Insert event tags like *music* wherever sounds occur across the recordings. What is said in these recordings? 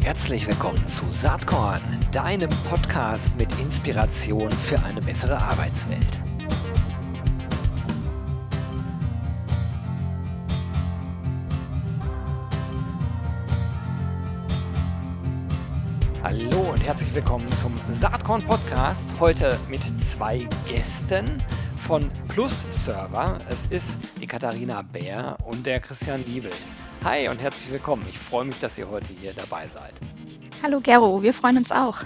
Herzlich willkommen zu Saatkorn, deinem Podcast mit Inspiration für eine bessere Arbeitswelt. Hallo und herzlich willkommen zum Saatkorn Podcast. Heute mit zwei Gästen von Plus Server. Es ist die Katharina Bär und der Christian Liebelt. Hi und herzlich willkommen. Ich freue mich, dass ihr heute hier dabei seid. Hallo Gero, wir freuen uns auch.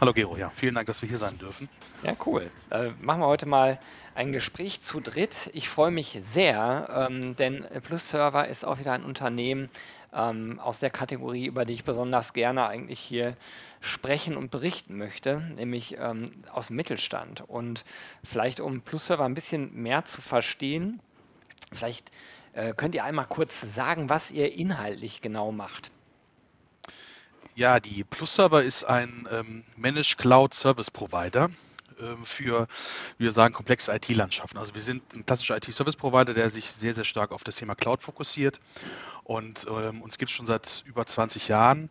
Hallo Gero, ja, vielen Dank, dass wir hier sein dürfen. Ja, cool. Äh, machen wir heute mal ein Gespräch zu dritt. Ich freue mich sehr, ähm, denn Plus Server ist auch wieder ein Unternehmen ähm, aus der Kategorie, über die ich besonders gerne eigentlich hier sprechen und berichten möchte, nämlich ähm, aus dem Mittelstand. Und vielleicht, um Plus Server ein bisschen mehr zu verstehen, vielleicht äh, könnt ihr einmal kurz sagen, was ihr inhaltlich genau macht? Ja, die Plus Server ist ein ähm, Managed Cloud Service Provider ähm, für, wie wir sagen, komplexe IT-Landschaften. Also wir sind ein klassischer IT-Service-Provider, der sich sehr, sehr stark auf das Thema Cloud fokussiert. Und ähm, uns gibt es schon seit über 20 Jahren.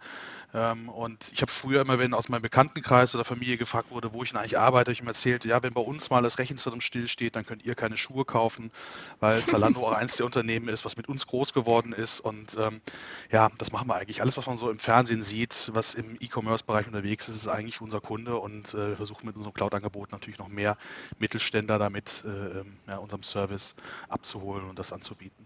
Ähm, und ich habe früher immer, wenn aus meinem Bekanntenkreis oder Familie gefragt wurde, wo ich denn eigentlich arbeite, habe ich ihm erzählt, ja, wenn bei uns mal das Rechenzentrum stillsteht, dann könnt ihr keine Schuhe kaufen, weil *laughs* Zalando auch eins der Unternehmen ist, was mit uns groß geworden ist. Und ähm, ja, das machen wir eigentlich. Alles, was man so im Fernsehen sieht, was im E-Commerce-Bereich unterwegs ist, ist eigentlich unser Kunde und äh, wir versuchen mit unserem Cloud-Angebot natürlich noch mehr Mittelständler damit äh, ähm, ja, unserem Service abzuholen und das anzubieten.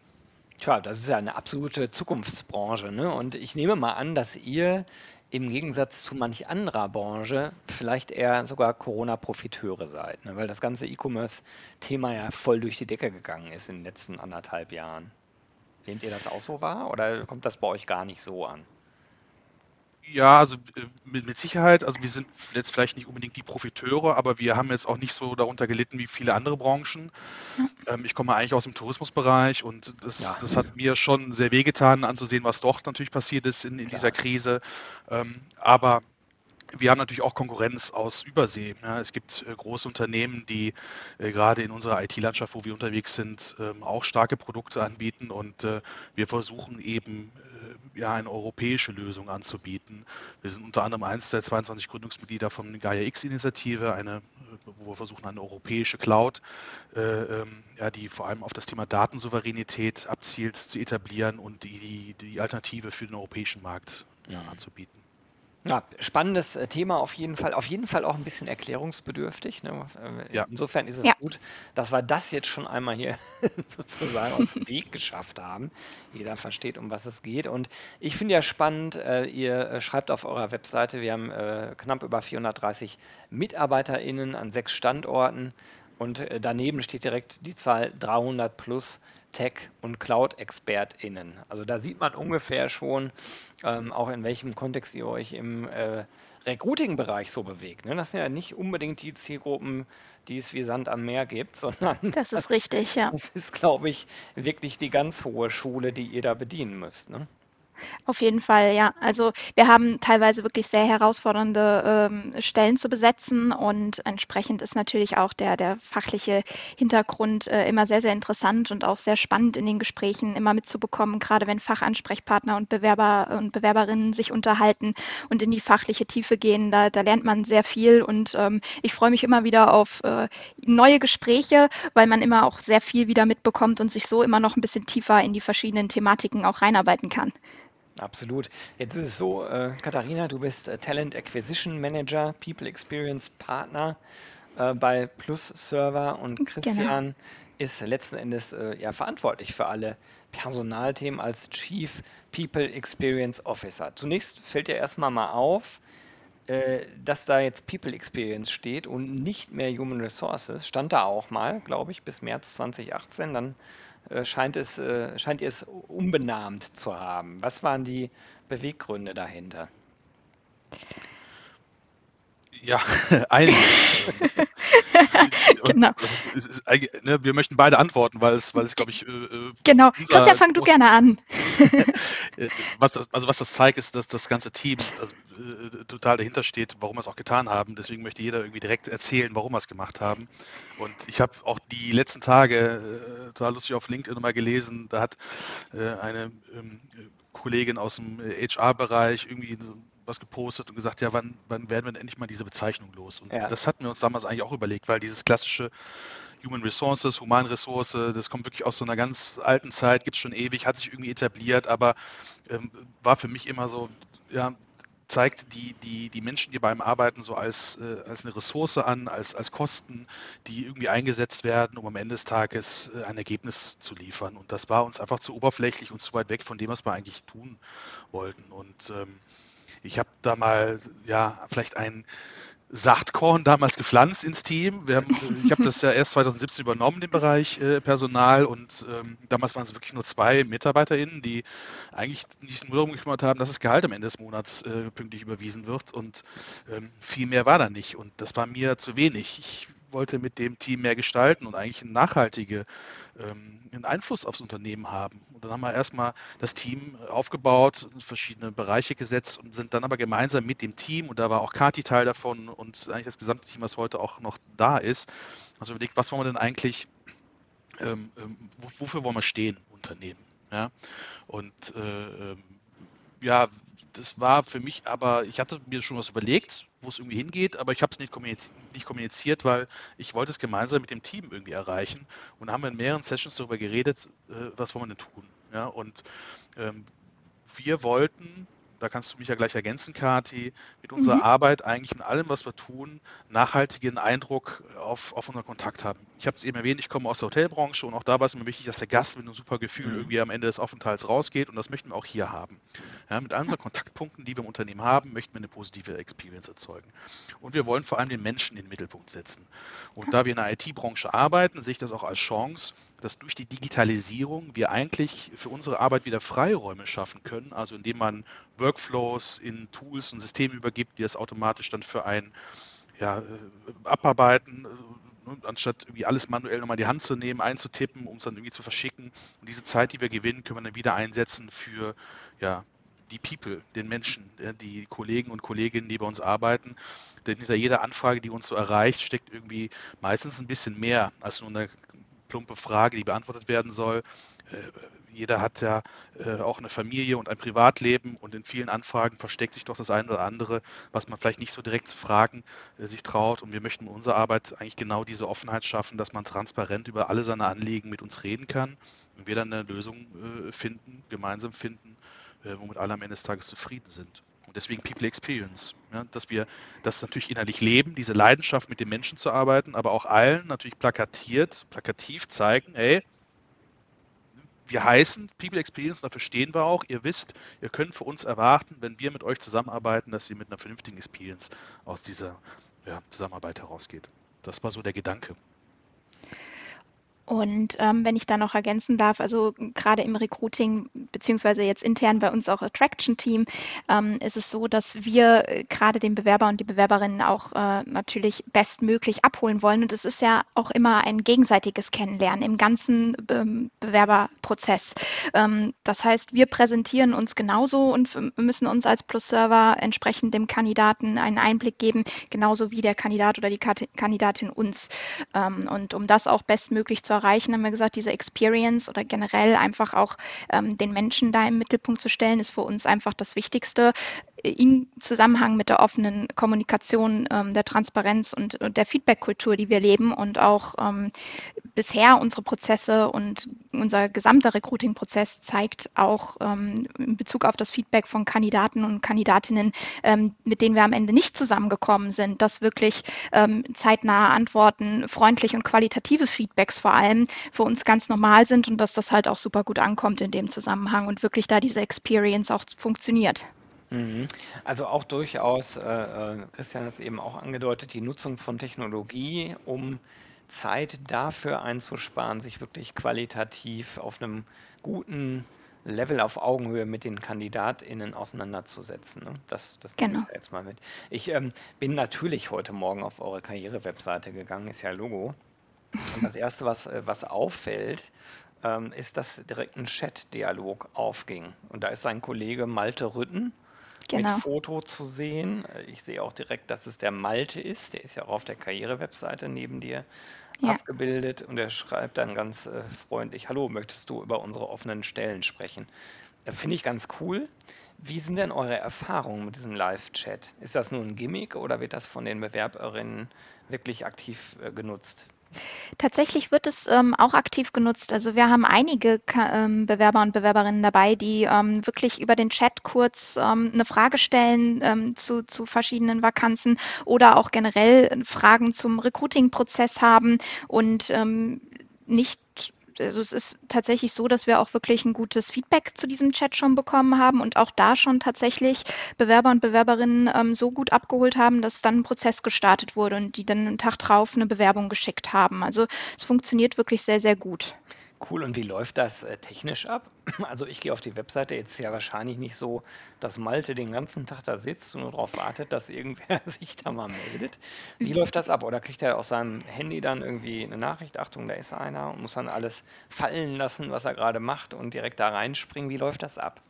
Tja, das ist ja eine absolute Zukunftsbranche. Ne? Und ich nehme mal an, dass ihr im Gegensatz zu manch anderer Branche vielleicht eher sogar Corona-Profiteure seid, ne? weil das ganze E-Commerce-Thema ja voll durch die Decke gegangen ist in den letzten anderthalb Jahren. Nehmt ihr das auch so wahr oder kommt das bei euch gar nicht so an? Ja, also äh, mit, mit Sicherheit. Also wir sind jetzt vielleicht nicht unbedingt die Profiteure, aber wir haben jetzt auch nicht so darunter gelitten wie viele andere Branchen. Ähm, ich komme eigentlich aus dem Tourismusbereich und das, ja. das hat mir schon sehr wehgetan anzusehen, was dort natürlich passiert ist in, in dieser Krise. Ähm, aber wir haben natürlich auch Konkurrenz aus Übersee. Ja, es gibt äh, große Unternehmen, die äh, gerade in unserer IT-Landschaft, wo wir unterwegs sind, ähm, auch starke Produkte anbieten und äh, wir versuchen eben äh, ja eine europäische Lösung anzubieten. Wir sind unter anderem eins der 22 Gründungsmitglieder von Gaia X-Initiative, eine, äh, wo wir versuchen, eine europäische Cloud, äh, ähm, ja, die vor allem auf das Thema Datensouveränität abzielt, zu etablieren und die, die Alternative für den europäischen Markt ja, anzubieten. Ja, spannendes äh, Thema auf jeden Fall. Auf jeden Fall auch ein bisschen erklärungsbedürftig. Ne? Äh, ja. Insofern ist es ja. gut, dass wir das jetzt schon einmal hier *laughs* sozusagen aus dem Weg geschafft haben. Jeder versteht, um was es geht. Und ich finde ja spannend, äh, ihr schreibt auf eurer Webseite, wir haben knapp über 430 MitarbeiterInnen an sechs Standorten. Und daneben steht direkt die Zahl 300 plus Tech- und Cloud-ExpertInnen. Also da sieht man ungefähr schon, ähm, auch in welchem Kontext ihr euch im äh, Recruiting-Bereich so bewegt. Ne? Das sind ja nicht unbedingt die Zielgruppen, die es wie Sand am Meer gibt, *laughs* sondern das ist das, richtig, ja. Das ist, glaube ich, wirklich die ganz hohe Schule, die ihr da bedienen müsst. Ne? Auf jeden Fall, ja. Also wir haben teilweise wirklich sehr herausfordernde ähm, Stellen zu besetzen und entsprechend ist natürlich auch der, der fachliche Hintergrund äh, immer sehr, sehr interessant und auch sehr spannend in den Gesprächen immer mitzubekommen, gerade wenn Fachansprechpartner und Bewerber und Bewerberinnen sich unterhalten und in die fachliche Tiefe gehen. Da, da lernt man sehr viel und ähm, ich freue mich immer wieder auf äh, neue Gespräche, weil man immer auch sehr viel wieder mitbekommt und sich so immer noch ein bisschen tiefer in die verschiedenen Thematiken auch reinarbeiten kann. Absolut. Jetzt ist es so, äh, Katharina, du bist äh, Talent Acquisition Manager, People Experience Partner äh, bei Plus Server und genau. Christian genau. ist letzten Endes äh, ja verantwortlich für alle Personalthemen als Chief People Experience Officer. Zunächst fällt dir erstmal mal auf, äh, dass da jetzt People Experience steht und nicht mehr Human Resources. Stand da auch mal, glaube ich, bis März 2018. Dann scheint, es, äh, scheint ihr es umbenannt zu haben. Was waren die Beweggründe dahinter? Ja, *laughs* einige. *laughs* genau. Ist, ne, wir möchten beide antworten, weil es, weil es glaube ich. Äh, genau. Christian, fang du gerne an. *laughs* was, also, was das zeigt, ist, dass das ganze Team, also äh, total dahinter steht, warum wir es auch getan haben. Deswegen möchte jeder irgendwie direkt erzählen, warum wir es gemacht haben. Und ich habe auch die letzten Tage äh, total lustig auf LinkedIn mal gelesen, da hat äh, eine ähm, Kollegin aus dem HR-Bereich irgendwie so was gepostet und gesagt, ja, wann, wann werden wir denn endlich mal diese Bezeichnung los? Und ja. das hatten wir uns damals eigentlich auch überlegt, weil dieses klassische Human Resources, Humanressource, das kommt wirklich aus so einer ganz alten Zeit, gibt es schon ewig, hat sich irgendwie etabliert, aber ähm, war für mich immer so, ja, zeigt die, die, die Menschen, die beim Arbeiten so als, äh, als eine Ressource an, als, als Kosten, die irgendwie eingesetzt werden, um am Ende des Tages äh, ein Ergebnis zu liefern. Und das war uns einfach zu oberflächlich und zu weit weg von dem, was wir eigentlich tun wollten. Und ähm, ich habe da mal ja vielleicht ein Saatkorn damals gepflanzt ins Team. Haben, ich habe das ja erst 2017 übernommen, den Bereich äh, Personal. Und ähm, damals waren es wirklich nur zwei MitarbeiterInnen, die eigentlich nicht nur darum gekümmert haben, dass das Gehalt am Ende des Monats äh, pünktlich überwiesen wird. Und ähm, viel mehr war da nicht. Und das war mir zu wenig. Ich wollte mit dem Team mehr gestalten und eigentlich einen nachhaltigen ähm, Einfluss aufs Unternehmen haben. Und dann haben wir erstmal das Team aufgebaut, verschiedene Bereiche gesetzt und sind dann aber gemeinsam mit dem Team, und da war auch Kati Teil davon und eigentlich das gesamte Team, was heute auch noch da ist, also überlegt, was wollen wir denn eigentlich, ähm, ähm wofür wollen wir stehen, Unternehmen. Ja? Und äh, ähm, ja, das war für mich aber, ich hatte mir schon was überlegt, wo es irgendwie hingeht, aber ich habe es nicht, kommuniziert, nicht kommuniziert, weil ich wollte es gemeinsam mit dem Team irgendwie erreichen. Und haben wir in mehreren Sessions darüber geredet, äh, was wollen wir denn tun. Ja, und ähm, wir wollten da kannst du mich ja gleich ergänzen, Kati, mit unserer mhm. Arbeit eigentlich in allem, was wir tun, nachhaltigen Eindruck auf, auf unseren Kontakt haben. Ich habe es eben erwähnt, ich komme aus der Hotelbranche und auch da war es mir wichtig, dass der Gast mit einem super Gefühl mhm. irgendwie am Ende des Aufenthalts rausgeht und das möchten wir auch hier haben. Ja, mit all unseren Kontaktpunkten, die wir im Unternehmen haben, möchten wir eine positive Experience erzeugen. Und wir wollen vor allem den Menschen in den Mittelpunkt setzen. Und da wir in der IT-Branche arbeiten, sehe ich das auch als Chance, dass durch die Digitalisierung wir eigentlich für unsere Arbeit wieder Freiräume schaffen können, also indem man Workflows in Tools und Systeme übergibt, die das automatisch dann für ein ja, äh, abarbeiten, äh, anstatt irgendwie alles manuell nochmal die Hand zu nehmen, einzutippen, um es dann irgendwie zu verschicken. Und diese Zeit, die wir gewinnen, können wir dann wieder einsetzen für ja, die People, den Menschen, die Kollegen und Kolleginnen, die bei uns arbeiten. Denn hinter jeder Anfrage, die uns so erreicht, steckt irgendwie meistens ein bisschen mehr als nur eine plumpe Frage, die beantwortet werden soll. Äh, jeder hat ja äh, auch eine Familie und ein Privatleben und in vielen Anfragen versteckt sich doch das eine oder andere, was man vielleicht nicht so direkt zu fragen äh, sich traut. Und wir möchten in unserer Arbeit eigentlich genau diese Offenheit schaffen, dass man transparent über alle seine Anliegen mit uns reden kann und wir dann eine Lösung finden, gemeinsam finden, womit alle am Ende des Tages zufrieden sind. Und deswegen People Experience, ja, dass wir das natürlich innerlich leben, diese Leidenschaft mit den Menschen zu arbeiten, aber auch allen natürlich plakatiert, plakativ zeigen, ey, wir heißen People Experience, dafür stehen wir auch. Ihr wisst, ihr könnt für uns erwarten, wenn wir mit euch zusammenarbeiten, dass ihr mit einer vernünftigen Experience aus dieser ja, Zusammenarbeit herausgeht. Das war so der Gedanke. Und ähm, wenn ich da noch ergänzen darf, also gerade im Recruiting beziehungsweise jetzt intern bei uns auch Attraction Team ähm, ist es so, dass wir äh, gerade den Bewerber und die Bewerberinnen auch äh, natürlich bestmöglich abholen wollen. Und es ist ja auch immer ein gegenseitiges Kennenlernen im ganzen ähm, Bewerberprozess. Ähm, das heißt, wir präsentieren uns genauso und müssen uns als Plus-Server entsprechend dem Kandidaten einen Einblick geben, genauso wie der Kandidat oder die Kandidatin uns. Ähm, und um das auch bestmöglich zu erreichen, haben wir gesagt, diese Experience oder generell einfach auch ähm, den Menschen da im Mittelpunkt zu stellen, ist für uns einfach das Wichtigste in Zusammenhang mit der offenen Kommunikation, ähm, der Transparenz und, und der Feedback-Kultur, die wir leben und auch ähm, bisher unsere Prozesse und unser gesamter Recruiting-Prozess zeigt auch ähm, in Bezug auf das Feedback von Kandidaten und Kandidatinnen, ähm, mit denen wir am Ende nicht zusammengekommen sind, dass wirklich ähm, zeitnahe Antworten, freundliche und qualitative Feedbacks vor allem für uns ganz normal sind und dass das halt auch super gut ankommt in dem Zusammenhang und wirklich da diese Experience auch funktioniert. Mhm. Also auch durchaus, äh, äh, Christian hat es eben auch angedeutet, die Nutzung von Technologie, um Zeit dafür einzusparen, sich wirklich qualitativ auf einem guten Level auf Augenhöhe mit den KandidatInnen auseinanderzusetzen. Ne? Das, das genau. ich jetzt mal mit. Ich ähm, bin natürlich heute Morgen auf eure Karriere-Webseite gegangen, ist ja Logo. Und das Erste, was, äh, was auffällt, ähm, ist, dass direkt ein Chat-Dialog aufging. Und da ist sein Kollege Malte Rütten genau. mit Foto zu sehen. Ich sehe auch direkt, dass es der Malte ist. Der ist ja auch auf der Karriere-Webseite neben dir ja. abgebildet und er schreibt dann ganz äh, freundlich: Hallo, möchtest du über unsere offenen Stellen sprechen? Äh, Finde ich ganz cool. Wie sind denn eure Erfahrungen mit diesem Live-Chat? Ist das nur ein Gimmick oder wird das von den Bewerberinnen wirklich aktiv äh, genutzt? Tatsächlich wird es ähm, auch aktiv genutzt. Also wir haben einige ähm, Bewerber und Bewerberinnen dabei, die ähm, wirklich über den Chat kurz ähm, eine Frage stellen ähm, zu, zu verschiedenen Vakanzen oder auch generell Fragen zum Recruiting-Prozess haben und ähm, nicht also es ist tatsächlich so, dass wir auch wirklich ein gutes Feedback zu diesem Chat schon bekommen haben und auch da schon tatsächlich Bewerber und Bewerberinnen ähm, so gut abgeholt haben, dass dann ein Prozess gestartet wurde und die dann einen Tag drauf eine Bewerbung geschickt haben. Also es funktioniert wirklich sehr, sehr gut. Cool. Und wie läuft das äh, technisch ab? *clears throat* Also ich gehe auf die Webseite, jetzt ist ja wahrscheinlich nicht so, dass Malte den ganzen Tag da sitzt und nur darauf wartet, dass irgendwer *laughs* sich da mal meldet. Wie mhm. läuft das ab? Oder kriegt er aus seinem Handy dann irgendwie eine Nachricht, Achtung, da ist einer und muss dann alles fallen lassen, was er gerade macht und direkt da reinspringen? Wie läuft das ab?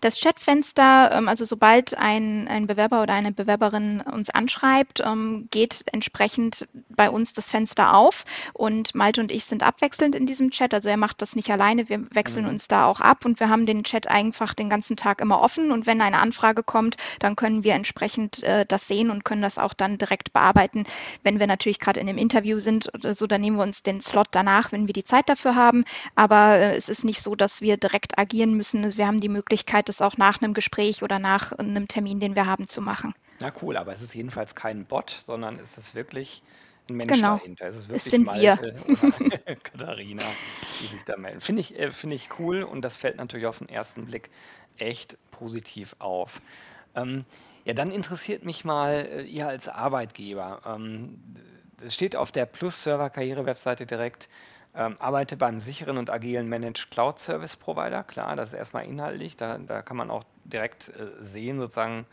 Das Chatfenster, ähm, also sobald ein, ein Bewerber oder eine Bewerberin uns anschreibt, ähm, geht entsprechend bei uns das Fenster auf und Malte und ich sind abwechselnd in diesem Chat. Also er macht das nicht alleine, wir wechseln mhm. uns da auch ab und wir haben den Chat einfach den ganzen Tag immer offen und wenn eine Anfrage kommt, dann können wir entsprechend äh, das sehen und können das auch dann direkt bearbeiten. Wenn wir natürlich gerade in einem Interview sind oder so, dann nehmen wir uns den Slot danach, wenn wir die Zeit dafür haben. Aber äh, es ist nicht so, dass wir direkt agieren müssen. Wir haben die Möglichkeit, Möglichkeit, das auch nach einem Gespräch oder nach einem Termin, den wir haben, zu machen. Na cool, aber es ist jedenfalls kein Bot, sondern es ist wirklich ein Mensch genau. dahinter. Es ist wirklich es sind Malte wir. *laughs* *laughs* Katharina, die sich da melden. Finde ich, äh, find ich cool und das fällt natürlich auf den ersten Blick echt positiv auf. Ähm, ja, dann interessiert mich mal äh, ihr als Arbeitgeber. Ähm, es steht auf der Plus-Server-Karriere-Webseite direkt, ähm, arbeite beim sicheren und agilen Managed Cloud Service Provider. Klar, das ist erstmal inhaltlich. Da, da kann man auch direkt äh, sehen, sozusagen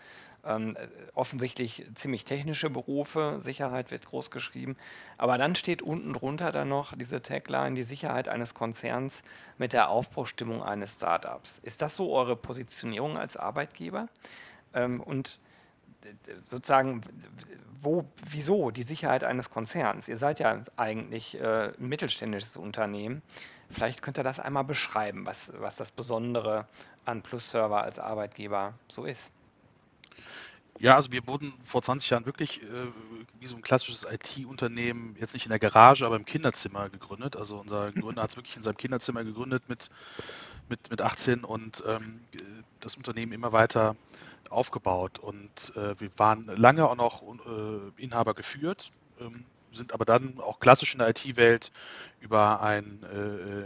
ähm, offensichtlich ziemlich technische Berufe. Sicherheit wird groß geschrieben. Aber dann steht unten drunter dann noch diese Tagline: die Sicherheit eines Konzerns mit der Aufbruchstimmung eines Startups. Ist das so eure Positionierung als Arbeitgeber? Ähm, und sozusagen, wo, wieso die Sicherheit eines Konzerns? Ihr seid ja eigentlich äh, ein mittelständisches Unternehmen. Vielleicht könnt ihr das einmal beschreiben, was, was das Besondere an Plus Server als Arbeitgeber so ist. Ja, also wir wurden vor 20 Jahren wirklich äh, wie so ein klassisches IT-Unternehmen, jetzt nicht in der Garage, aber im Kinderzimmer gegründet. Also unser *laughs* Gründer hat es wirklich in seinem Kinderzimmer gegründet mit, mit, mit 18 und ähm, das Unternehmen immer weiter aufgebaut. Und äh, wir waren lange auch noch äh, Inhaber geführt, ähm, sind aber dann auch klassisch in der IT-Welt über ein äh, äh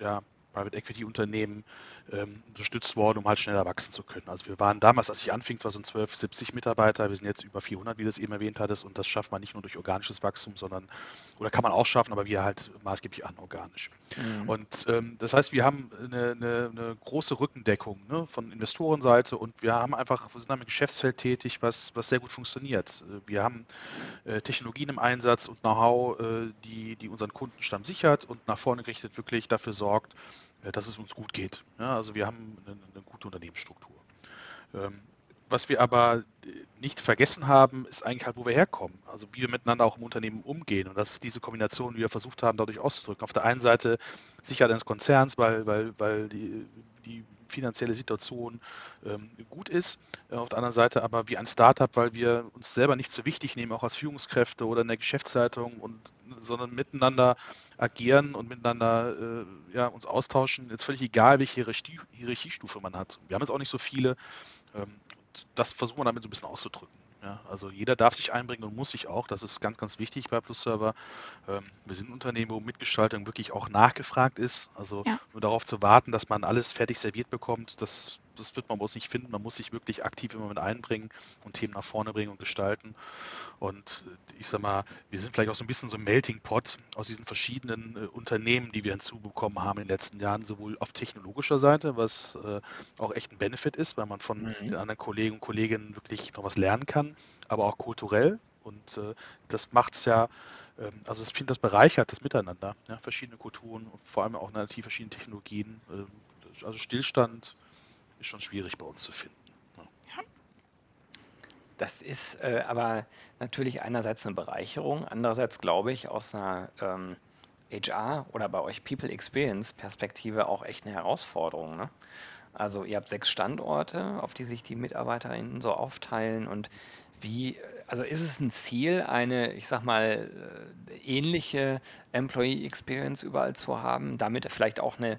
ja, Private Equity Unternehmen ähm, unterstützt worden, um halt schneller wachsen zu können. Also wir waren damals, als ich anfing, zwar so 12, 70 Mitarbeiter, wir sind jetzt über 400, wie du es eben erwähnt hattest, und das schafft man nicht nur durch organisches Wachstum, sondern, oder kann man auch schaffen, aber wir halt maßgeblich anorganisch. Mhm. Und ähm, das heißt, wir haben eine, eine, eine große Rückendeckung ne, von Investorenseite und wir haben einfach, wir sind einem Geschäftsfeld tätig, was, was sehr gut funktioniert. Wir haben äh, Technologien im Einsatz und Know-how, äh, die, die unseren Kundenstamm sichert und nach vorne gerichtet wirklich dafür sorgt, dass es uns gut geht. Ja, also wir haben eine, eine gute Unternehmensstruktur. Ähm, was wir aber äh, nicht vergessen haben, ist eigentlich halt, wo wir herkommen. Also wie wir miteinander auch im Unternehmen umgehen. Und das ist diese Kombination, die wir versucht haben, dadurch auszudrücken. Auf der einen Seite Sicherheit eines Konzerns, weil, weil, weil die, die finanzielle Situation ähm, gut ist. Äh, auf der anderen Seite aber wie ein Startup, weil wir uns selber nicht so wichtig nehmen, auch als Führungskräfte oder in der Geschäftsleitung, und, sondern miteinander agieren und miteinander äh, ja, uns austauschen. Jetzt völlig egal, welche Hierarchie, Hierarchiestufe man hat. Wir haben jetzt auch nicht so viele. Ähm, das versuchen wir damit so ein bisschen auszudrücken. Ja, also jeder darf sich einbringen und muss sich auch. Das ist ganz, ganz wichtig bei Plus Server. Ähm, wir sind ein Unternehmen, wo Mitgestaltung wirklich auch nachgefragt ist. Also ja. nur darauf zu warten, dass man alles fertig serviert bekommt, das das wird man bloß nicht finden. Man muss sich wirklich aktiv immer mit einbringen und Themen nach vorne bringen und gestalten. Und ich sag mal, wir sind vielleicht auch so ein bisschen so ein Melting Pot aus diesen verschiedenen äh, Unternehmen, die wir hinzubekommen haben in den letzten Jahren, sowohl auf technologischer Seite, was äh, auch echt ein Benefit ist, weil man von mhm. den anderen Kollegen und Kolleginnen wirklich noch was lernen kann, aber auch kulturell. Und äh, das macht es ja ähm, also ich finde, das bereichert das Miteinander. Ja, verschiedene Kulturen vor allem auch natürlich verschiedene Technologien. Äh, also Stillstand ist schon schwierig bei uns zu finden. Ja. das ist äh, aber natürlich einerseits eine Bereicherung, andererseits glaube ich aus einer ähm, HR oder bei euch People Experience Perspektive auch echt eine Herausforderung. Ne? Also ihr habt sechs Standorte, auf die sich die MitarbeiterInnen so aufteilen und wie, also ist es ein Ziel, eine, ich sag mal, äh, ähnliche Employee Experience überall zu haben, damit vielleicht auch eine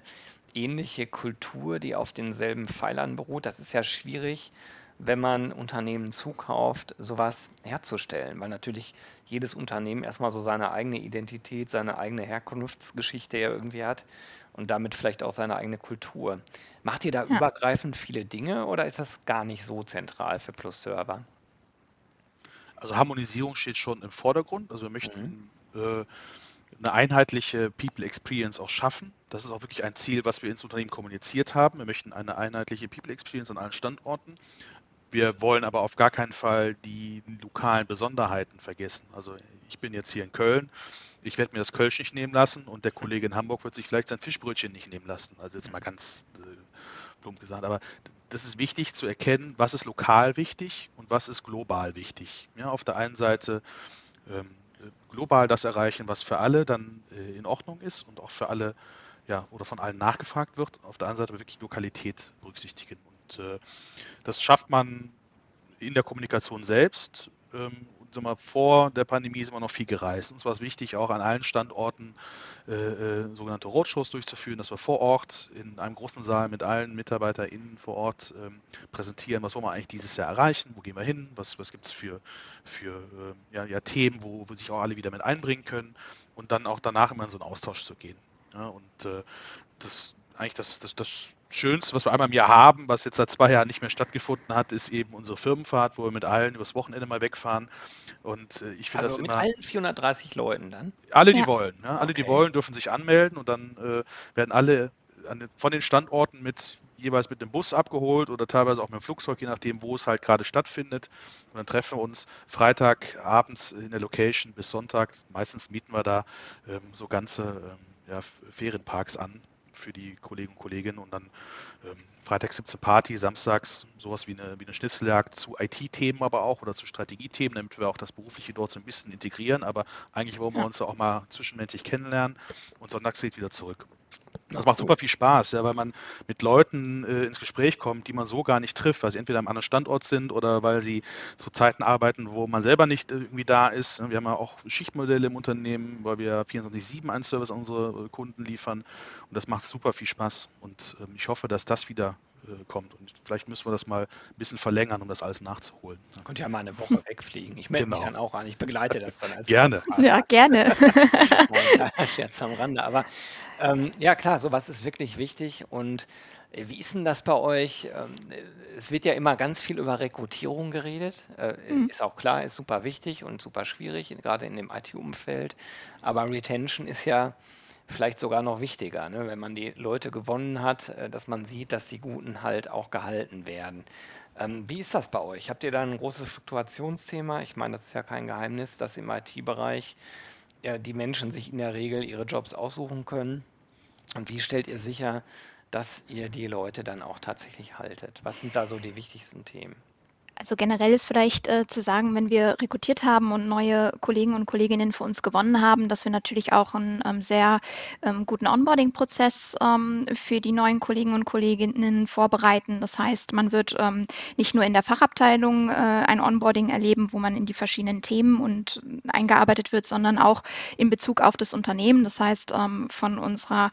ähnliche Kultur, die auf denselben Pfeilern beruht? Das ist ja schwierig, wenn man Unternehmen zukauft, sowas herzustellen, weil natürlich jedes Unternehmen erstmal so seine eigene Identität, seine eigene Herkunftsgeschichte ja irgendwie hat und damit vielleicht auch seine eigene Kultur. Macht ihr da ja. übergreifend viele Dinge oder ist das gar nicht so zentral für Plus Server? Also Harmonisierung steht schon im Vordergrund. Also wir möchten mhm. äh, eine einheitliche People Experience auch schaffen. Das ist auch wirklich ein Ziel, was wir ins Unternehmen kommuniziert haben. Wir möchten eine einheitliche People Experience an allen Standorten. Wir wollen aber auf gar keinen Fall die lokalen Besonderheiten vergessen. Also ich bin jetzt hier in Köln, ich werde mir das Kölsch nicht nehmen lassen und der Kollege in Hamburg wird sich vielleicht sein Fischbrötchen nicht nehmen lassen. Also jetzt mal ganz äh, plump gesagt. Aber das ist wichtig zu erkennen, was ist lokal wichtig und was ist global wichtig. Ja, auf der einen Seite ähm, global das erreichen, was für alle dann äh, in Ordnung ist und auch für alle ja, oder von allen nachgefragt wird. Auf der anderen Seite wirklich Lokalität berücksichtigen. Und äh, das schafft man in der Kommunikation selbst. Und, mal, vor der Pandemie sind wir noch viel gereist. Uns war es wichtig, auch an allen Standorten äh, äh, sogenannte Roadshows durchzuführen, dass wir vor Ort in einem großen Saal mit allen MitarbeiterInnen vor Ort ähm, präsentieren, was wollen wir eigentlich dieses Jahr erreichen, wo gehen wir hin, was, was gibt es für, für äh, ja, ja, Themen, wo, wo sich auch alle wieder mit einbringen können und dann auch danach immer in so einen Austausch zu gehen. Ja, und äh, das eigentlich das, das, das Schönste, was wir einmal im Jahr haben, was jetzt seit zwei Jahren nicht mehr stattgefunden hat, ist eben unsere Firmenfahrt, wo wir mit allen übers Wochenende mal wegfahren. Und äh, ich finde also das mit immer. Mit allen 430 Leuten dann? Alle, die ja. wollen. Ne? Alle, okay. die wollen, dürfen sich anmelden und dann äh, werden alle an, von den Standorten mit jeweils mit dem Bus abgeholt oder teilweise auch mit dem Flugzeug, je nachdem, wo es halt gerade stattfindet. Und dann treffen wir uns Freitagabends in der Location bis Sonntag. Meistens mieten wir da ähm, so ganze ähm, ja, Ferienparks an für die Kollegen und Kolleginnen und dann ähm, freitags gibt es eine Party, samstags sowas wie eine, wie eine Schnitzeljagd zu IT-Themen aber auch oder zu Strategiethemen, damit wir auch das Berufliche dort so ein bisschen integrieren. Aber eigentlich wollen wir uns ja auch mal zwischenmenschlich kennenlernen und sonntags geht wieder zurück. Das macht super viel Spaß, ja, weil man mit Leuten äh, ins Gespräch kommt, die man so gar nicht trifft, weil sie entweder am anderen Standort sind oder weil sie zu Zeiten arbeiten, wo man selber nicht äh, irgendwie da ist. Wir haben ja auch Schichtmodelle im Unternehmen, weil wir 24-7 einen Service an unsere äh, Kunden liefern. Und das macht super viel Spaß. Und ähm, ich hoffe, dass das wieder äh, kommt. Und vielleicht müssen wir das mal ein bisschen verlierlängern, um das alles nachzuholen. Man könnte ja mal eine Woche wegfliegen. Ich melde genau. mich dann auch an. Ich begleite das dann als Gerne. Ja, gerne. *laughs* Scherz am Rande. Aber ähm, ja, klar, sowas ist wirklich wichtig. Und äh, wie ist denn das bei euch? Ähm, es wird ja immer ganz viel über Rekrutierung geredet. Äh, mhm. Ist auch klar, ist super wichtig und super schwierig, gerade in dem IT-Umfeld. Aber Retention ist ja vielleicht sogar noch wichtiger, ne? wenn man die Leute gewonnen hat, äh, dass man sieht, dass die Guten halt auch gehalten werden. Ähm, wie ist das bei euch? Habt ihr da ein großes Fluktuationsthema? Ich meine, das ist ja kein Geheimnis, dass im IT-Bereich ja, die Menschen sich in der Regel ihre Jobs aussuchen können. Und wie stellt ihr sicher, dass ihr die Leute dann auch tatsächlich haltet? Was sind da so die wichtigsten Themen? Also generell ist vielleicht äh, zu sagen, wenn wir rekrutiert haben und neue Kollegen und Kolleginnen für uns gewonnen haben, dass wir natürlich auch einen ähm, sehr ähm, guten Onboarding-Prozess ähm, für die neuen Kollegen und Kolleginnen vorbereiten. Das heißt, man wird ähm, nicht nur in der Fachabteilung äh, ein Onboarding erleben, wo man in die verschiedenen Themen und eingearbeitet wird, sondern auch in Bezug auf das Unternehmen. Das heißt, ähm, von unserer,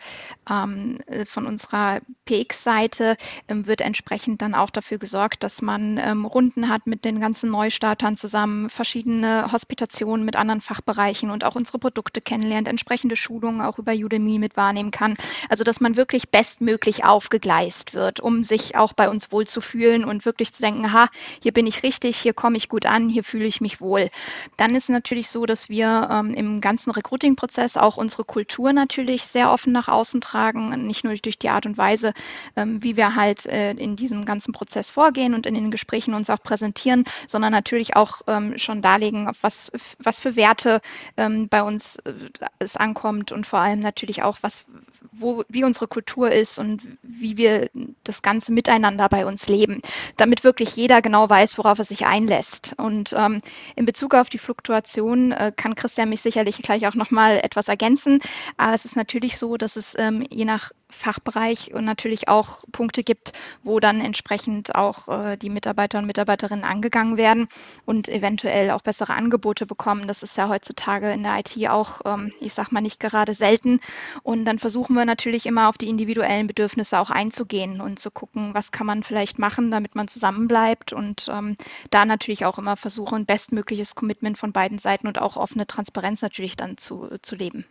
ähm, äh, von unserer PX-Seite wird entsprechend dann auch dafür gesorgt, dass man rund gefunden hat mit den ganzen Neustartern zusammen, verschiedene Hospitationen mit anderen Fachbereichen und auch unsere Produkte kennenlernt, entsprechende Schulungen auch über Udemy mit wahrnehmen kann. Also dass man wirklich bestmöglich aufgegleist wird, um sich auch bei uns wohlzufühlen und wirklich zu denken, aha, hier bin ich richtig, hier komme ich gut an, hier fühle ich mich wohl. Dann ist es natürlich so, dass wir ähm, im ganzen Recruiting-Prozess auch unsere Kultur natürlich sehr offen nach außen tragen, nicht nur durch die Art und Weise, ähm, wie wir halt äh, in diesem ganzen Prozess vorgehen und in den Gesprächen uns auch präsentieren, sondern natürlich auch ähm, schon darlegen, auf was, was für Werte ähm, bei uns äh, es ankommt und vor allem natürlich auch, was, wo, wie unsere Kultur ist und wie wir das ganze Miteinander bei uns leben, damit wirklich jeder genau weiß, worauf er sich einlässt. Und ähm, in Bezug auf die Fluktuation äh, kann Christian mich sicherlich gleich auch nochmal etwas ergänzen. Aber es ist natürlich so, dass es ähm, je nach Fachbereich und natürlich auch Punkte gibt, wo dann entsprechend auch äh, die Mitarbeiter und Mitarbeiterinnen angegangen werden und eventuell auch bessere Angebote bekommen. Das ist ja heutzutage in der IT auch, ähm, ich sag mal, nicht gerade selten. Und dann versuchen wir natürlich immer auf die individuellen Bedürfnisse auch einzugehen und zu gucken, was kann man vielleicht machen, damit man zusammenbleibt und ähm, da natürlich auch immer versuchen, bestmögliches Commitment von beiden Seiten und auch offene Transparenz natürlich dann zu, zu leben.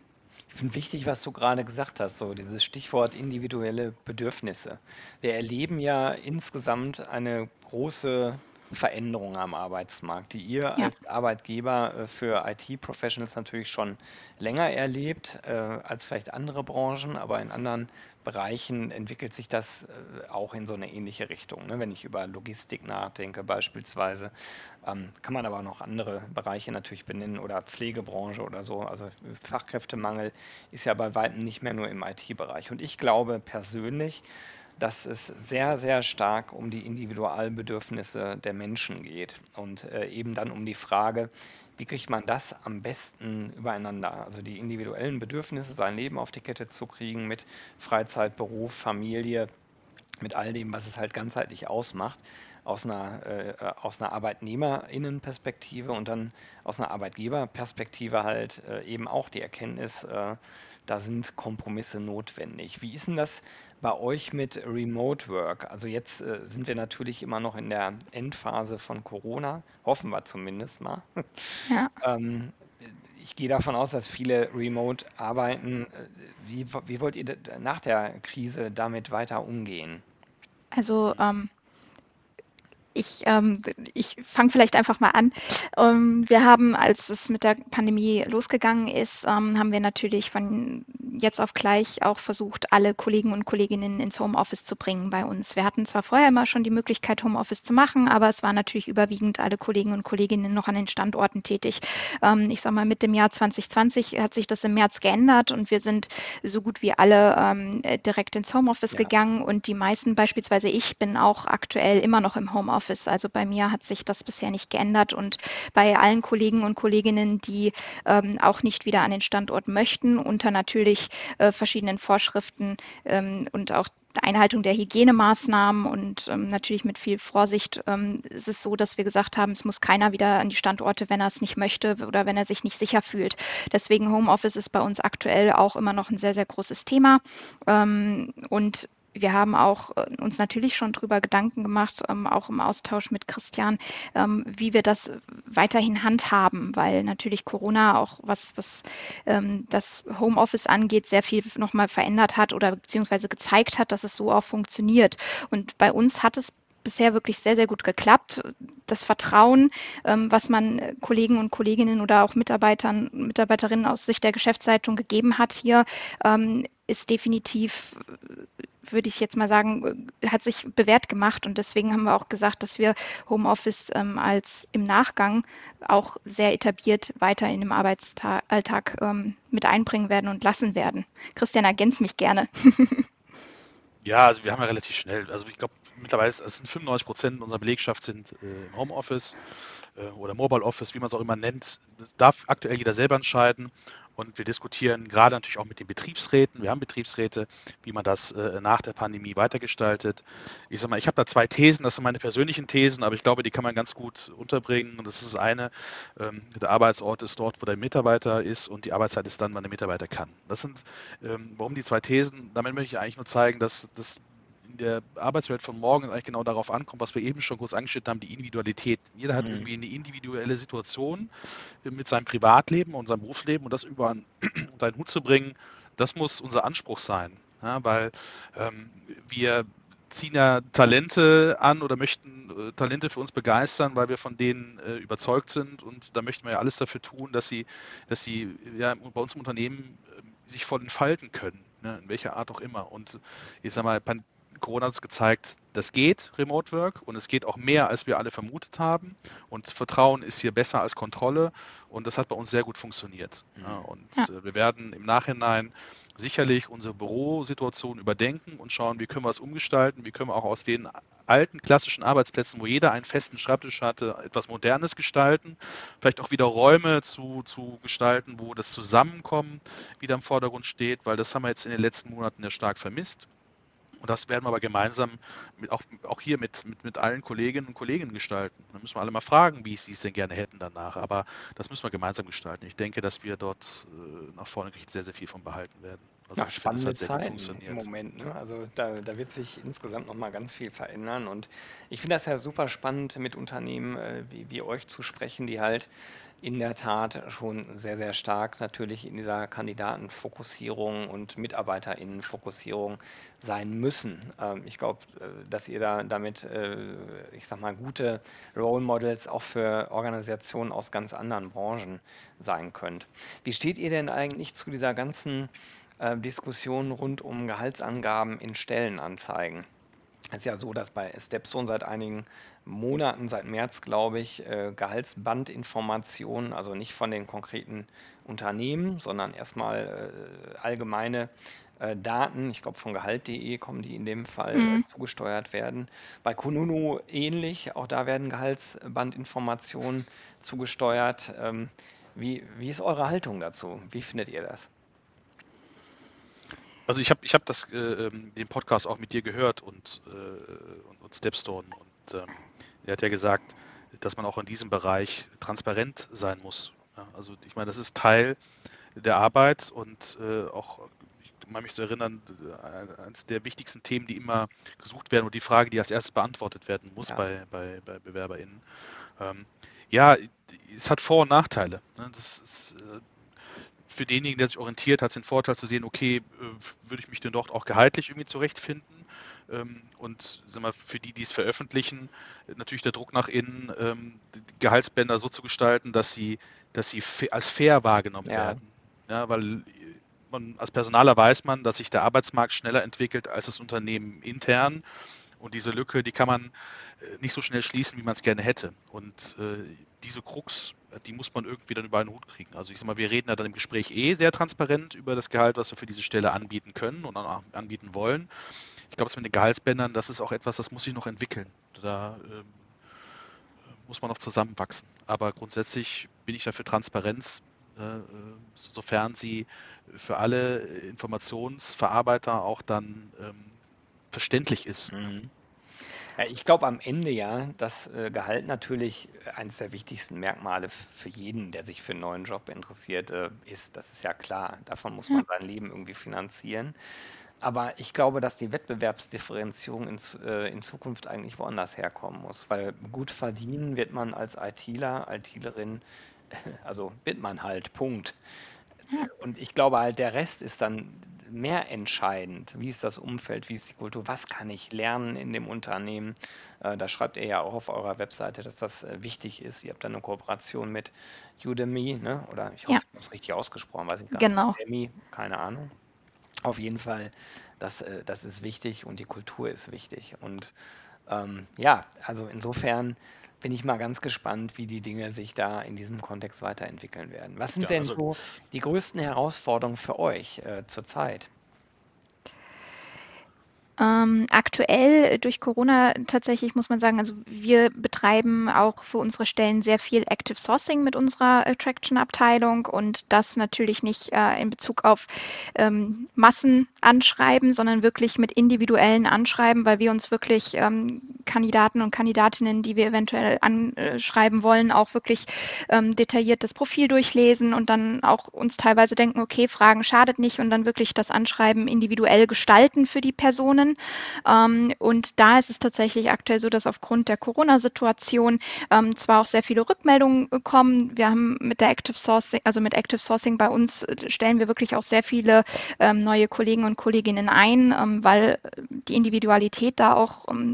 Ich finde wichtig, was du gerade gesagt hast, so dieses Stichwort individuelle Bedürfnisse. Wir erleben ja insgesamt eine große Veränderung am Arbeitsmarkt, die ihr Ja. als Arbeitgeber äh, für IT-Professionals natürlich schon länger erlebt äh, als vielleicht andere Branchen, aber in anderen Bereichen entwickelt sich das äh, auch in so eine ähnliche Richtung. Ne? Wenn ich über Logistik nachdenke beispielsweise, ähm, kann man aber noch andere Bereiche natürlich benennen oder Pflegebranche oder so. Also Fachkräftemangel ist ja bei weitem nicht mehr nur im IT-Bereich. Und ich glaube persönlich, dass es sehr, sehr stark um die Individualbedürfnisse der Menschen geht und äh, eben dann um die Frage, wie kriegt man das am besten übereinander? Also die individuellen Bedürfnisse, sein Leben auf die Kette zu kriegen mit Freizeit, Beruf, Familie, mit all dem, was es halt ganzheitlich ausmacht, aus einer, äh, aus einer Arbeitnehmerinnenperspektive und dann aus einer Arbeitgeberperspektive halt äh, eben auch die Erkenntnis, äh, da sind Kompromisse notwendig. Wie ist denn das bei euch mit Remote Work? Also jetzt äh, sind wir natürlich immer noch in der Endphase von Corona, hoffen wir zumindest mal. Ja. *laughs* ähm, ich gehe davon aus, dass viele remote arbeiten. Wie, wie wollt ihr nach der Krise damit weiter umgehen? Also ähm, ich, ähm, ich fange vielleicht einfach mal an. Ähm, wir haben, als es mit der Pandemie losgegangen ist, ähm, haben wir natürlich von jetzt auf gleich auch versucht, alle Kollegen und Kolleginnen ins Homeoffice zu bringen bei uns. Wir hatten zwar vorher immer schon die Möglichkeit, Homeoffice zu machen, aber es waren natürlich überwiegend alle Kollegen und Kolleginnen noch an den Standorten tätig. Ähm, ich sage mal, mit dem Jahr 2020 hat sich das im März geändert und wir sind so gut wie alle ähm, direkt ins Homeoffice ja. gegangen und die meisten, beispielsweise ich, bin auch aktuell immer noch im Homeoffice. Homeoffice. Also bei mir hat sich das bisher nicht geändert und bei allen Kollegen und Kolleginnen, die ähm, auch nicht wieder an den Standort möchten, unter natürlich äh, verschiedenen Vorschriften ähm, und auch Einhaltung der Hygienemaßnahmen und ähm, natürlich mit viel Vorsicht ähm, ist es so, dass wir gesagt haben, es muss keiner wieder an die Standorte, wenn er es nicht möchte oder wenn er sich nicht sicher fühlt. Deswegen Homeoffice ist bei uns aktuell auch immer noch ein sehr, sehr großes Thema. Ähm, und wir haben auch äh, uns natürlich schon darüber Gedanken gemacht, ähm, auch im Austausch mit Christian, ähm, wie wir das weiterhin handhaben, weil natürlich Corona auch was, was ähm, das Homeoffice angeht, sehr viel nochmal verändert hat oder beziehungsweise gezeigt hat, dass es so auch funktioniert. Und bei uns hat es bisher wirklich sehr, sehr gut geklappt. Das Vertrauen, was man Kollegen und Kolleginnen oder auch Mitarbeitern, Mitarbeiterinnen aus Sicht der Geschäftsleitung gegeben hat hier, ist definitiv würde ich jetzt mal sagen, hat sich bewährt gemacht. Und deswegen haben wir auch gesagt, dass wir Homeoffice ähm, als im Nachgang auch sehr etabliert weiter in dem Arbeitsalltag ähm, mit einbringen werden und lassen werden. Christian, ergänzt mich gerne. *laughs* ja, also wir haben ja relativ schnell, also ich glaube mittlerweile es sind 95 Prozent unserer Belegschaft sind äh, im Homeoffice äh, oder Mobile Office, wie man es auch immer nennt. Das darf aktuell jeder selber entscheiden. Und wir diskutieren gerade natürlich auch mit den Betriebsräten. Wir haben Betriebsräte, wie man das äh, nach der Pandemie weitergestaltet. Ich sage mal, ich habe da zwei Thesen, das sind meine persönlichen Thesen, aber ich glaube, die kann man ganz gut unterbringen. Und das ist das eine, ähm, der Arbeitsort ist dort, wo der Mitarbeiter ist und die Arbeitszeit ist dann, wann der Mitarbeiter kann. Das sind, ähm, warum die zwei Thesen? Damit möchte ich eigentlich nur zeigen, dass, dass in der Arbeitswelt von morgen eigentlich genau darauf ankommt, was wir eben schon kurz angeschnitten haben, die Individualität. Jeder hat mhm. irgendwie eine individuelle Situation mit seinem Privatleben und seinem Berufsleben und das über *clears throat* unter einen Hut zu bringen, das muss unser Anspruch sein. Ja, weil ähm, wir ziehen ja Talente an oder möchten äh, Talente für uns begeistern, weil wir von denen äh, überzeugt sind und da möchten wir ja alles dafür tun, dass sie, dass sie ja, bei uns im Unternehmen äh, sich voll entfalten können, ne, in welcher Art auch immer. Und ich sag mal, Corona hat uns gezeigt, das geht, Remote Work, und es geht auch mehr, als wir alle vermutet haben. Und Vertrauen ist hier besser als Kontrolle, und das hat bei uns sehr gut funktioniert. Mhm. Ja, und ja. Äh, wir werden im Nachhinein sicherlich unsere Bürosituation überdenken und schauen, wie können wir es umgestalten, wie können wir auch aus den alten klassischen Arbeitsplätzen, wo jeder einen festen Schreibtisch hatte, etwas Modernes gestalten, vielleicht auch wieder Räume zu, zu gestalten, wo das Zusammenkommen wieder im Vordergrund steht, weil das haben wir jetzt in den letzten Monaten ja stark vermisst. Und das werden wir aber gemeinsam mit, auch, auch hier mit, mit, mit allen Kolleginnen und Kollegen gestalten. Da müssen wir alle mal fragen, wie sie es denn gerne hätten danach. Aber das müssen wir gemeinsam gestalten. Ich denke, dass wir dort äh, nach vorne sehr, sehr viel von behalten werden. Also ja, spannende Zeiten im Moment. Ne? Also da, da wird sich insgesamt nochmal ganz viel verändern. Und ich finde das ja super spannend, mit Unternehmen äh, wie, wie euch zu sprechen, die halt in der Tat schon sehr, sehr stark natürlich in dieser Kandidatenfokussierung und Mitarbeiterinnenfokussierung sein müssen. Ähm, ich glaube, äh, dass ihr da damit, äh, ich sag mal, gute Role Models auch für Organisationen aus ganz anderen Branchen sein könnt. Wie steht ihr denn eigentlich zu dieser ganzen äh, Diskussion rund um Gehaltsangaben in Stellenanzeigen? Es ist ja so, dass bei Stepstone seit einigen Monaten, seit März glaube ich, äh, Gehaltsbandinformationen, also nicht von den konkreten Unternehmen, sondern erstmal äh, allgemeine äh, Daten, ich glaube von Gehalt.de kommen die in dem Fall äh, mhm. zugesteuert werden. Bei Kununu ähnlich, auch da werden Gehaltsbandinformationen zugesteuert. Ähm, wie, wie ist eure Haltung dazu? Wie findet ihr das? Also ich habe ich hab das, äh, ähm, den Podcast auch mit dir gehört und, äh, und, und Stepstone und ähm, er hat ja gesagt, dass man auch in diesem Bereich transparent sein muss. Ja, also ich meine, das ist Teil der Arbeit und äh, auch, ich meine mich zu erinnern, äh, eines der wichtigsten Themen, die immer gesucht werden und die Frage, die als erstes beantwortet werden muss ja. bei, bei, bei BewerberInnen. Ähm, ja, es hat Vor- und Nachteile. Ne? Das ist, äh, für denjenigen, der sich orientiert, hat es den Vorteil zu sehen, okay, äh, würde ich mich denn dort auch gehaltlich irgendwie zurechtfinden? Ähm, und sag mal, für die, die es veröffentlichen, natürlich der Druck nach innen, ähm, Gehaltsbänder so zu gestalten, dass sie, dass sie als fair wahrgenommen ja. werden. Ja, weil man, als Personaler weiß man, dass sich der Arbeitsmarkt schneller entwickelt als das Unternehmen intern. Und diese Lücke, die kann man äh, nicht so schnell schließen, wie man es gerne hätte. Und äh, diese Krux, die muss man irgendwie dann über einen Hut kriegen. Also ich sag mal, wir reden ja dann im Gespräch eh sehr transparent über das Gehalt, was wir für diese Stelle anbieten können und anbieten wollen. Ich glaube, das mit den Gehaltsbändern, das ist auch etwas, das muss sich noch entwickeln. Da ähm, muss man noch zusammenwachsen. Aber grundsätzlich bin ich dafür Transparenz, äh, sofern sie für alle Informationsverarbeiter auch dann ähm, verständlich ist. Mhm. Ja, ich glaube am Ende ja, dass äh, Gehalt natürlich eines der wichtigsten Merkmale für jeden, der sich für einen neuen Job interessiert, äh, ist. Das ist ja klar. Davon muss man sein Leben irgendwie finanzieren. Aber ich glaube, dass die Wettbewerbsdifferenzierung in, äh, in Zukunft eigentlich woanders herkommen muss, weil gut verdienen wird man als ITler, ITlerin, *laughs* also wird man halt, Punkt. Und ich glaube halt, der Rest ist dann mehr entscheidend. Wie ist das Umfeld, wie ist die Kultur, was kann ich lernen in dem Unternehmen? Äh, da schreibt ihr ja auch auf eurer Webseite, dass das äh, wichtig ist. Ihr habt da eine Kooperation mit Udemy, ne? oder ich hoffe, ja. ich habe es richtig ausgesprochen, weiß ich gar genau. nicht. Udemy, keine Ahnung. Auf jeden Fall, das, äh, das ist wichtig und die Kultur ist wichtig. Und ähm, ja, also insofern bin ich mal ganz gespannt, wie die Dinge sich da in diesem Kontext weiterentwickeln werden. Was sind ja, denn also so die größten Herausforderungen für euch äh, zurzeit? Ähm, aktuell durch Corona tatsächlich muss man sagen, also wir betreiben auch für unsere Stellen sehr viel Active Sourcing mit unserer Attraction-Abteilung und das natürlich nicht äh, in Bezug auf ähm, Massenanschreiben, sondern wirklich mit individuellen Anschreiben, weil wir uns wirklich ähm, Kandidaten und Kandidatinnen, die wir eventuell anschreiben wollen, auch wirklich ähm, detailliert das Profil durchlesen und dann auch uns teilweise denken, okay, Fragen schadet nicht und dann wirklich das Anschreiben individuell gestalten für die Personen können. Ähm, und da ist es tatsächlich aktuell so, dass aufgrund der Corona-Situation ähm, zwar auch sehr viele Rückmeldungen kommen. Wir haben mit der Active Sourcing, also mit Active Sourcing bei uns äh, stellen wir wirklich auch sehr viele ähm, neue Kollegen und Kolleginnen ein, ähm, weil die Individualität da auch ähm,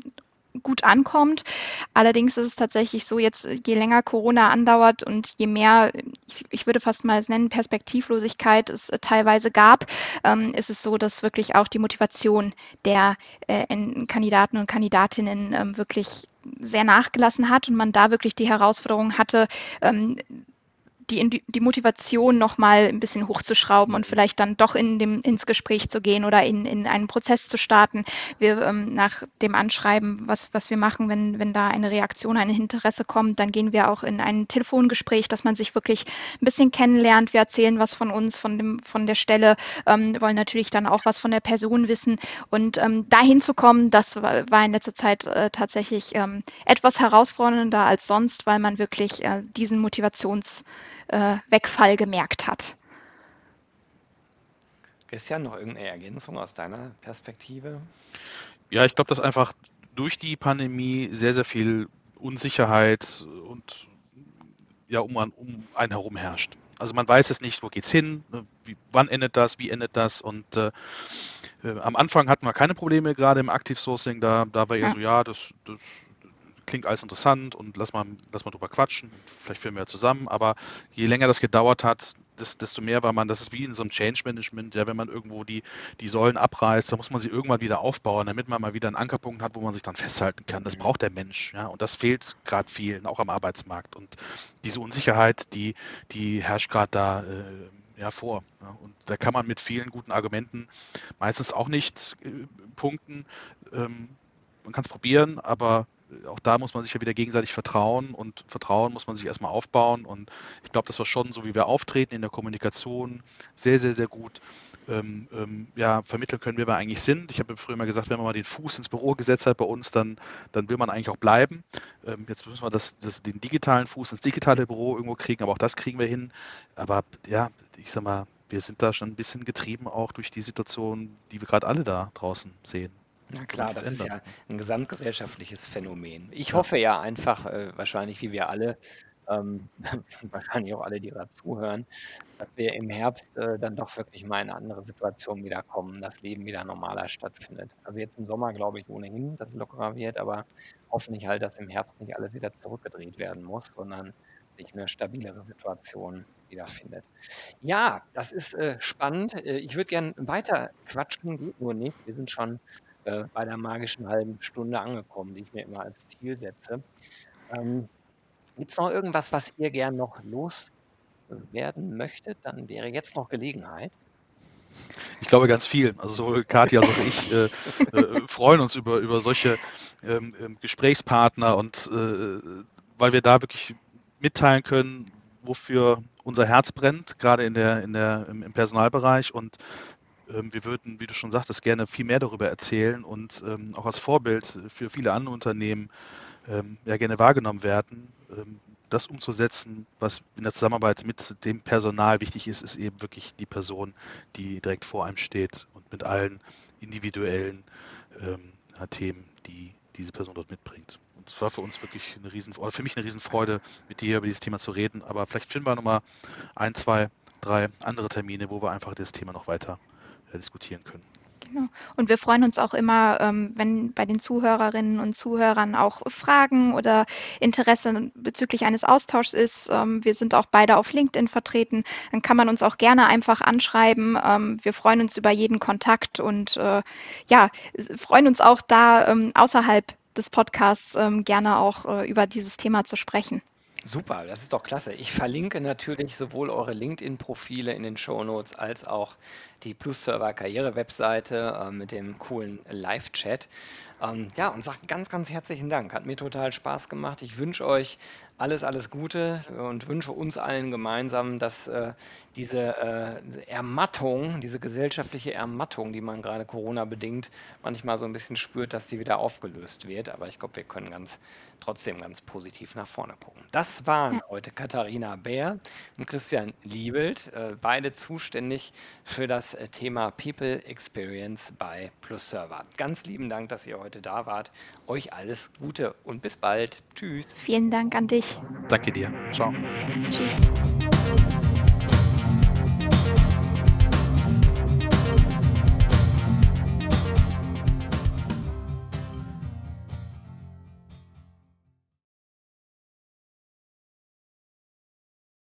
gut ankommt. Allerdings ist es tatsächlich so, jetzt je länger Corona andauert und je mehr, ich, ich würde fast mal es nennen, Perspektivlosigkeit es teilweise gab, ähm, ist es so, dass wirklich auch die Motivation der äh, Kandidaten und Kandidatinnen ähm, wirklich sehr nachgelassen hat und man da wirklich die Herausforderung hatte, ähm, die, die Motivation nochmal ein bisschen hochzuschrauben und vielleicht dann doch in dem, ins Gespräch zu gehen oder in, in einen Prozess zu starten. Wir ähm, nach dem Anschreiben, was, was wir machen, wenn, wenn da eine Reaktion, ein Interesse kommt, dann gehen wir auch in ein Telefongespräch, dass man sich wirklich ein bisschen kennenlernt. Wir erzählen was von uns, von, dem, von der Stelle, ähm, wollen natürlich dann auch was von der Person wissen. Und ähm, dahin zu kommen, das war, war in letzter Zeit äh, tatsächlich ähm, etwas herausfordernder als sonst, weil man wirklich äh, diesen Motivations äh, Wegfall gemerkt hat. Christian, noch irgendeine Ergänzung aus deiner Perspektive? Ja, ich glaube, dass einfach durch die Pandemie sehr, sehr viel Unsicherheit und ja, um, um einen herum herrscht. Also man weiß es nicht, wo geht's hin, ne, wie, wann endet das, wie endet das und äh, äh, am Anfang hatten wir keine Probleme gerade im Active Sourcing, da, da war eher ja. so, ja, das, das klingt alles interessant und lass mal, lass mal drüber quatschen, vielleicht finden wir ja zusammen, aber je länger das gedauert hat, desto mehr war man, das ist wie in so einem Change Management, ja, wenn man irgendwo die, die Säulen abreißt, dann muss man sie irgendwann wieder aufbauen, damit man mal wieder einen Ankerpunkt hat, wo man sich dann festhalten kann. Das mhm. braucht der Mensch, ja, und das fehlt gerade vielen, auch am Arbeitsmarkt. Und diese Unsicherheit, die, die herrscht gerade da äh, ja, vor. Ja. Und da kann man mit vielen guten Argumenten meistens auch nicht äh, punkten. Ähm, man kann es probieren, aber auch da muss man sich ja wieder gegenseitig vertrauen und Vertrauen muss man sich erstmal aufbauen. Und ich glaube, das war schon so, wie wir auftreten in der Kommunikation, sehr, sehr, sehr gut ähm, ähm, ja, vermitteln können, wer wir eigentlich sind. Ich habe früher mal gesagt, wenn man mal den Fuß ins Büro gesetzt hat bei uns, dann, dann will man eigentlich auch bleiben. Ähm, jetzt müssen wir das, das, den digitalen Fuß ins digitale Büro irgendwo kriegen, aber auch das kriegen wir hin. Aber ja, ich sag mal, wir sind da schon ein bisschen getrieben auch durch die Situation, die wir gerade alle da draußen sehen. Na klar, das ist ja ein gesamtgesellschaftliches Phänomen. Ich Ja. hoffe ja einfach, äh, wahrscheinlich wie wir alle, ähm, *laughs* wahrscheinlich auch alle, die gerade zuhören, dass wir im Herbst äh, dann doch wirklich mal in eine andere Situation wieder kommen, das Leben wieder normaler stattfindet. Also jetzt im Sommer glaube ich ohnehin, dass es lockerer wird, aber hoffentlich halt, dass im Herbst nicht alles wieder zurückgedreht werden muss, sondern sich eine stabilere Situation wiederfindet. Ja, das ist äh, spannend. Äh, ich würde gerne weiter quatschen, geht nur nicht. Wir sind schon äh, bei der magischen halben Stunde angekommen, die ich mir immer als Ziel setze. Ähm, Gibt es noch irgendwas, was ihr gern noch loswerden möchtet? Dann wäre jetzt noch Gelegenheit. Ich glaube ganz viel. Also sowohl Katja als auch ich äh, äh, freuen uns über, über solche ähm, ähm Gesprächspartner und äh, weil wir da wirklich mitteilen können, wofür unser Herz brennt, gerade in der, in der, im, Personalbereich und wir würden, wie du schon sagtest, gerne viel mehr darüber erzählen und ähm, auch als Vorbild für viele andere Unternehmen ähm, ja gerne wahrgenommen werden. das umzusetzen, was in der Zusammenarbeit mit dem Personal wichtig ist, ist eben wirklich die Person, die direkt vor einem steht und mit allen individuellen ähm, Themen, die diese Person dort mitbringt. Und es war für uns wirklich eine riesen, oder für mich eine Riesenfreude, mit dir über dieses Thema zu reden. Aber vielleicht finden wir nochmal ein, zwei, drei andere Termine, wo wir einfach das Thema noch weiter diskutieren können. Genau. Und wir freuen uns auch immer, ähm, wenn bei den Zuhörerinnen und Zuhörern auch Fragen oder Interesse bezüglich eines Austauschs ist. Ähm, wir sind auch beide auf LinkedIn vertreten. Dann kann man uns auch gerne einfach anschreiben. Ähm, wir freuen uns über jeden Kontakt und äh, ja, freuen uns auch da außerhalb des Podcasts gerne auch äh, über dieses Thema zu sprechen. Super, das ist doch klasse. Ich verlinke natürlich sowohl eure LinkedIn-Profile in den Shownotes als auch die Plus-Server-Karriere-Webseite äh, mit dem coolen Live-Chat. Ähm, ja, und sage ganz, ganz herzlichen Dank. Hat mir total Spaß gemacht. Ich wünsche euch alles, alles Gute und wünsche uns allen gemeinsam, dass äh, diese äh, Ermattung, diese gesellschaftliche Ermattung, die man gerade Corona-bedingt manchmal so ein bisschen spürt, dass die wieder aufgelöst wird. Aber ich glaube, wir können ganz trotzdem ganz positiv nach vorne gucken. Das waren heute Katharina Bär und Christian Liebelt, äh, beide zuständig für das äh, Thema People Experience bei Plus Server. Ganz lieben Dank, dass ihr heute da wart. Euch alles Gute und bis bald. Tschüss. Vielen Dank an dich. Danke dir. Ciao. Tschüss.